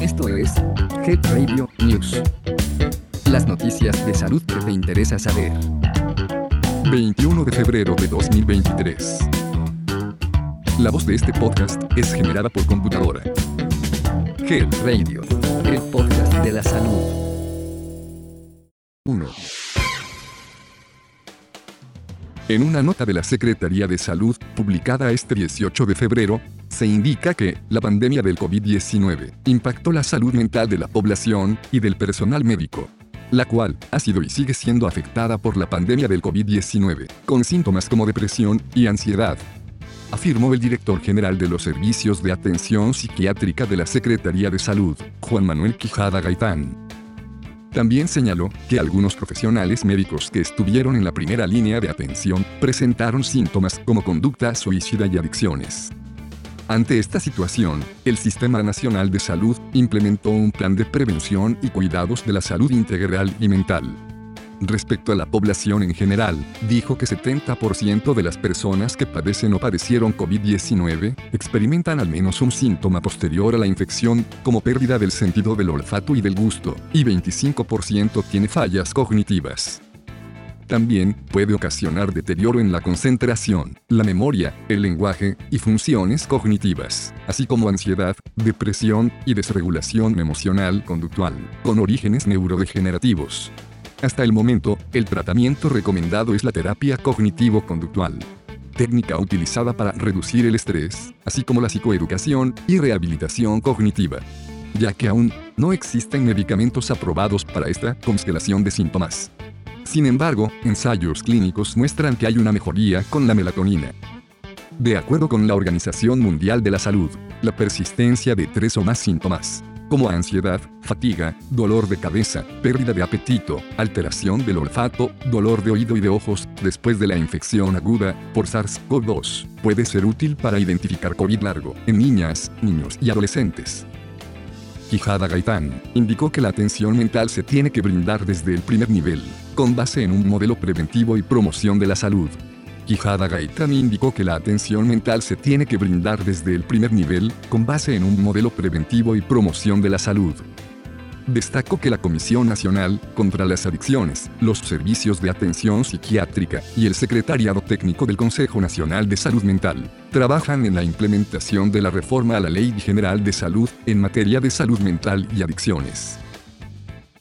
Esto es Head Radio News. Las noticias de salud que te interesa saber. 21 de febrero de 2023. La voz de este podcast es generada por computadora. Head Radio, el podcast de la salud. 1. En una nota de la Secretaría de Salud, publicada este 18 de febrero, se indica que la pandemia del COVID-19 impactó la salud mental de la población y del personal médico, la cual ha sido y sigue siendo afectada por la pandemia del COVID-19, con síntomas como depresión y ansiedad. Afirmó el director general de los Servicios de Atención Psiquiátrica de la Secretaría de Salud, Juan Manuel Quijada Gaitán. También señaló que algunos profesionales médicos que estuvieron en la primera línea de atención presentaron síntomas como conducta suicida y adicciones. Ante esta situación, el Sistema Nacional de Salud implementó un plan de prevención y cuidados de la salud integral y mental, Respecto a la población en general, dijo que 70% de las personas que padecen o padecieron COVID-19 experimentan al menos un síntoma posterior a la infección, como pérdida del sentido del olfato y del gusto, y 25% tiene fallas cognitivas. También puede ocasionar deterioro en la concentración, la memoria, el lenguaje y funciones cognitivas, así como ansiedad, depresión y desregulación emocional conductual, con orígenes neurodegenerativos. Hasta el momento, el tratamiento recomendado es la terapia cognitivo-conductual, técnica utilizada para reducir el estrés, así como la psicoeducación y rehabilitación cognitiva, ya que aún no existen medicamentos aprobados para esta constelación de síntomas. Sin embargo, ensayos clínicos muestran que hay una mejoría con la melatonina. De acuerdo con la Organización Mundial de la Salud, la persistencia de tres o más síntomas como ansiedad, fatiga, dolor de cabeza, pérdida de apetito, alteración del olfato, dolor de oído y de ojos, después de la infección aguda por SARS-CoV-2. Puede ser útil para identificar COVID largo en niñas, niños y adolescentes. Quijada Gaitán indicó que la atención mental se tiene que brindar desde el primer nivel, con base en un modelo preventivo y promoción de la salud, Quijada Gaitán indicó que la atención mental se tiene que brindar desde el primer nivel, con base en un modelo preventivo y promoción de la salud. Destacó que la Comisión Nacional contra las Adicciones, los Servicios de Atención Psiquiátrica y el Secretariado Técnico del Consejo Nacional de Salud Mental trabajan en la implementación de la reforma a la Ley General de Salud en materia de salud mental y adicciones.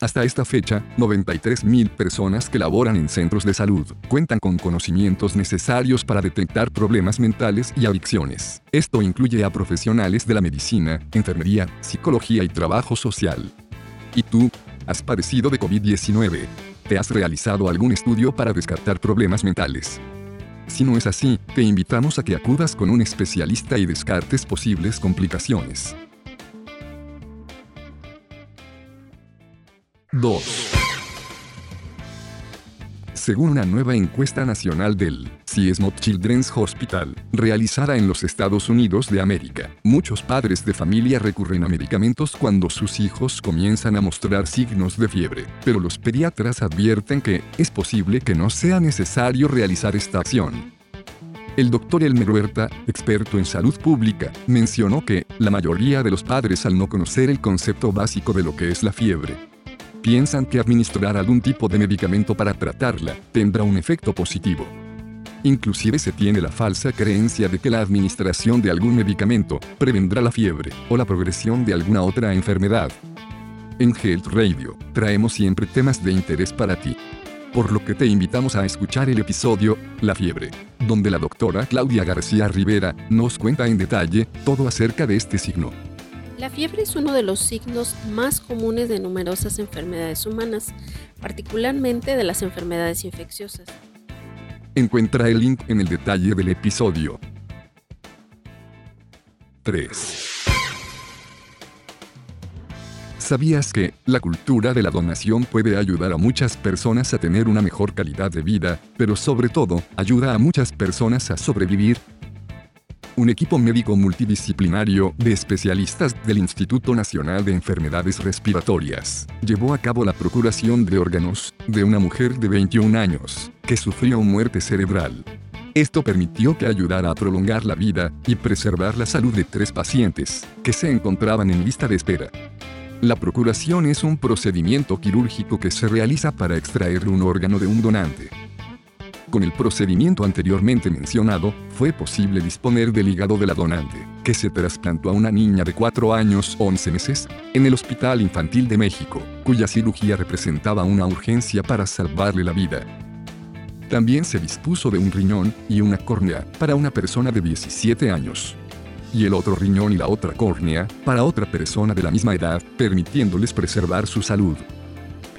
Hasta esta fecha, 93.000 personas que laboran en centros de salud cuentan con conocimientos necesarios para detectar problemas mentales y adicciones. Esto incluye a profesionales de la medicina, enfermería, psicología y trabajo social. ¿Y tú? ¿Has padecido de COVID-19? ¿Te has realizado algún estudio para descartar problemas mentales? Si no es así, te invitamos a que acudas con un especialista y descartes posibles complicaciones. 2. Según una nueva encuesta nacional del CIESMO Children's Hospital, realizada en los Estados Unidos de América, muchos padres de familia recurren a medicamentos cuando sus hijos comienzan a mostrar signos de fiebre, pero los pediatras advierten que es posible que no sea necesario realizar esta acción. El doctor Elmer Huerta, experto en salud pública, mencionó que la mayoría de los padres al no conocer el concepto básico de lo que es la fiebre, piensan que administrar algún tipo de medicamento para tratarla tendrá un efecto positivo. Inclusive se tiene la falsa creencia de que la administración de algún medicamento prevendrá la fiebre o la progresión de alguna otra enfermedad. En Health Radio traemos siempre temas de interés para ti. Por lo que te invitamos a escuchar el episodio La fiebre, donde la doctora Claudia García Rivera nos cuenta en detalle todo acerca de este signo. La fiebre es uno de los signos más comunes de numerosas enfermedades humanas, particularmente de las enfermedades infecciosas. Encuentra el link en el detalle del episodio. 3. ¿Sabías que la cultura de la donación puede ayudar a muchas personas a tener una mejor calidad de vida, pero sobre todo, ayuda a muchas personas a sobrevivir? Un equipo médico multidisciplinario de especialistas del Instituto Nacional de Enfermedades Respiratorias llevó a cabo la procuración de órganos de una mujer de 21 años que sufrió muerte cerebral. Esto permitió que ayudara a prolongar la vida y preservar la salud de tres pacientes que se encontraban en lista de espera. La procuración es un procedimiento quirúrgico que se realiza para extraer un órgano de un donante. Con el procedimiento anteriormente mencionado, fue posible disponer del hígado de la donante, que se trasplantó a una niña de 4 años 11 meses, en el Hospital Infantil de México, cuya cirugía representaba una urgencia para salvarle la vida. También se dispuso de un riñón y una córnea para una persona de 17 años. Y el otro riñón y la otra córnea para otra persona de la misma edad, permitiéndoles preservar su salud.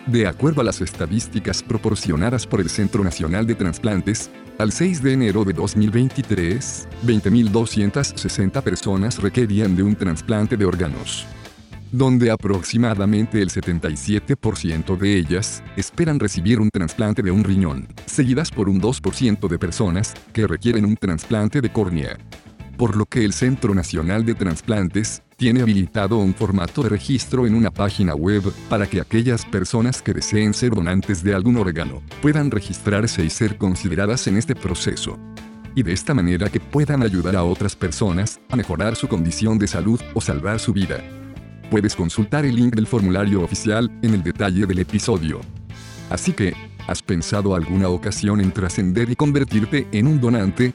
De acuerdo a las estadísticas proporcionadas por el Centro Nacional de Transplantes, al 6 de enero de 2023, 20.260 personas requerían de un trasplante de órganos donde aproximadamente el 77% de ellas esperan recibir un trasplante de un riñón, seguidas por un 2% de personas que requieren un trasplante de córnea. Por lo que el Centro Nacional de Transplantes tiene habilitado un formato de registro en una página web para que aquellas personas que deseen ser donantes de algún órgano puedan registrarse y ser consideradas en este proceso y de esta manera que puedan ayudar a otras personas a mejorar su condición de salud o salvar su vida. Puedes consultar el link del formulario oficial en el detalle del episodio. Así que, ¿has pensado alguna ocasión en trascender y convertirte en un donante?